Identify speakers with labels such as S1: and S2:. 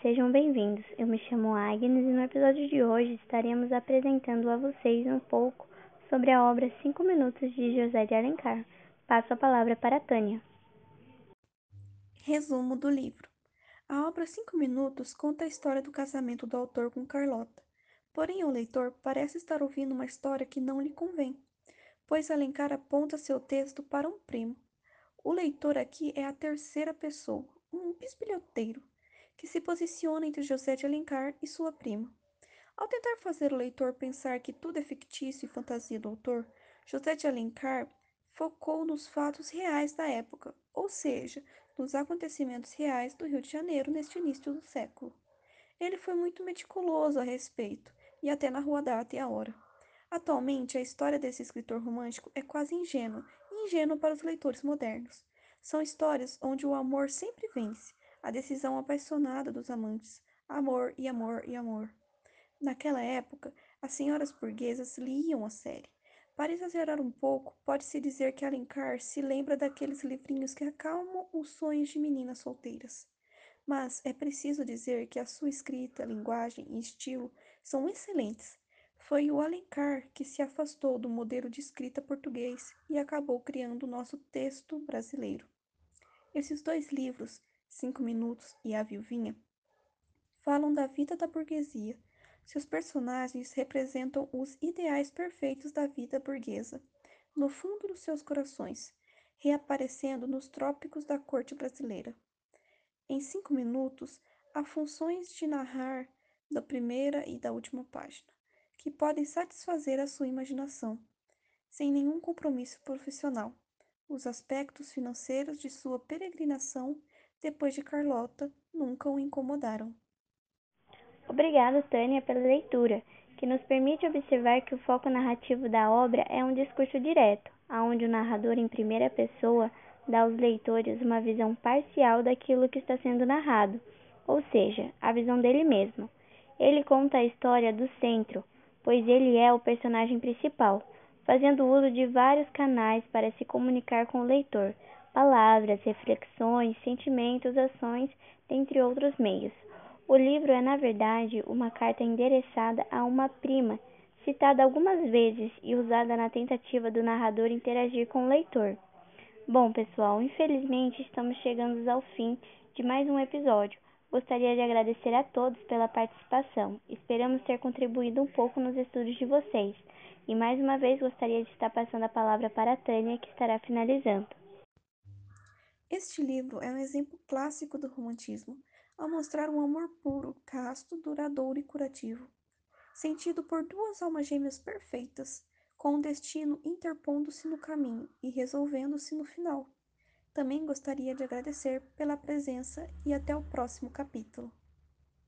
S1: sejam bem-vindos. Eu me chamo Agnes e no episódio de hoje estaremos apresentando a vocês um pouco sobre a obra Cinco Minutos de José de Alencar. Passo a palavra para a Tânia.
S2: Resumo do livro. A obra Cinco Minutos conta a história do casamento do autor com Carlota. Porém, o leitor parece estar ouvindo uma história que não lhe convém, pois Alencar aponta seu texto para um primo. O leitor aqui é a terceira pessoa, um bisbilhoteiro, que se posiciona entre José de Alencar e sua prima. Ao tentar fazer o leitor pensar que tudo é fictício e fantasia do autor, José de Alencar focou nos fatos reais da época, ou seja, nos acontecimentos reais do Rio de Janeiro neste início do século. Ele foi muito meticuloso a respeito, e até na rua data e a hora. Atualmente, a história desse escritor romântico é quase ingênua, e ingênua para os leitores modernos. São histórias onde o amor sempre vence, a decisão apaixonada dos amantes, amor e amor e amor. Naquela época, as senhoras burguesas liam a série. Para exagerar um pouco, pode-se dizer que Alencar se lembra daqueles livrinhos que acalmam os sonhos de meninas solteiras. Mas é preciso dizer que a sua escrita, linguagem e estilo são excelentes. Foi o Alencar que se afastou do modelo de escrita português e acabou criando o nosso texto brasileiro. Esses dois livros Cinco Minutos e A Viuvinha, falam da vida da burguesia. Seus personagens representam os ideais perfeitos da vida burguesa, no fundo dos seus corações, reaparecendo nos trópicos da corte brasileira. Em cinco minutos, há funções de narrar da primeira e da última página, que podem satisfazer a sua imaginação, sem nenhum compromisso profissional. Os aspectos financeiros de sua peregrinação depois de Carlota, nunca o incomodaram.
S1: Obrigada, Tânia, pela leitura, que nos permite observar que o foco narrativo da obra é um discurso direto, aonde o narrador em primeira pessoa dá aos leitores uma visão parcial daquilo que está sendo narrado, ou seja, a visão dele mesmo. Ele conta a história do centro, pois ele é o personagem principal, fazendo uso de vários canais para se comunicar com o leitor, palavras, reflexões, sentimentos, ações, dentre outros meios. O livro é, na verdade, uma carta endereçada a uma prima, citada algumas vezes e usada na tentativa do narrador interagir com o leitor. Bom, pessoal, infelizmente estamos chegando ao fim de mais um episódio. Gostaria de agradecer a todos pela participação. Esperamos ter contribuído um pouco nos estudos de vocês. E mais uma vez gostaria de estar passando a palavra para a Tânia, que estará finalizando.
S2: Este livro é um exemplo clássico do romantismo, ao mostrar um amor puro, casto, duradouro e curativo, sentido por duas almas gêmeas perfeitas, com o destino interpondo-se no caminho e resolvendo-se no final. Também gostaria de agradecer pela presença e até o próximo capítulo.